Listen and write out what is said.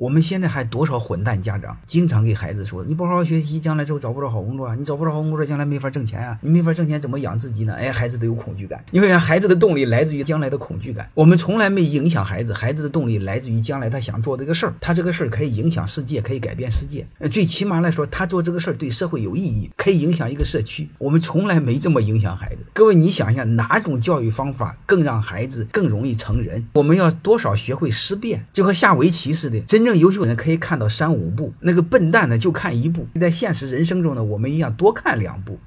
我们现在还多少混蛋家长，经常给孩子说：“你不好好学习，将来之后找不着好工作啊！你找不着好工作，将来没法挣钱啊！你没法挣钱，怎么养自己呢？”哎，孩子都有恐惧感，因为孩子的动力来自于将来的恐惧感。我们从来没影响孩子，孩子的动力来自于将来他想做这个事儿，他这个事儿可以影响世界，可以改变世界。最起码来说，他做这个事儿对社会有意义，可以影响一个社区。我们从来没这么影响孩子。各位，你想一下，哪种教育方法更让孩子更容易成人？我们要多少学会思辨，就和下围棋似的。真正优秀的人可以看到三五部，那个笨蛋呢就看一部。在现实人生中呢，我们一样多看两部。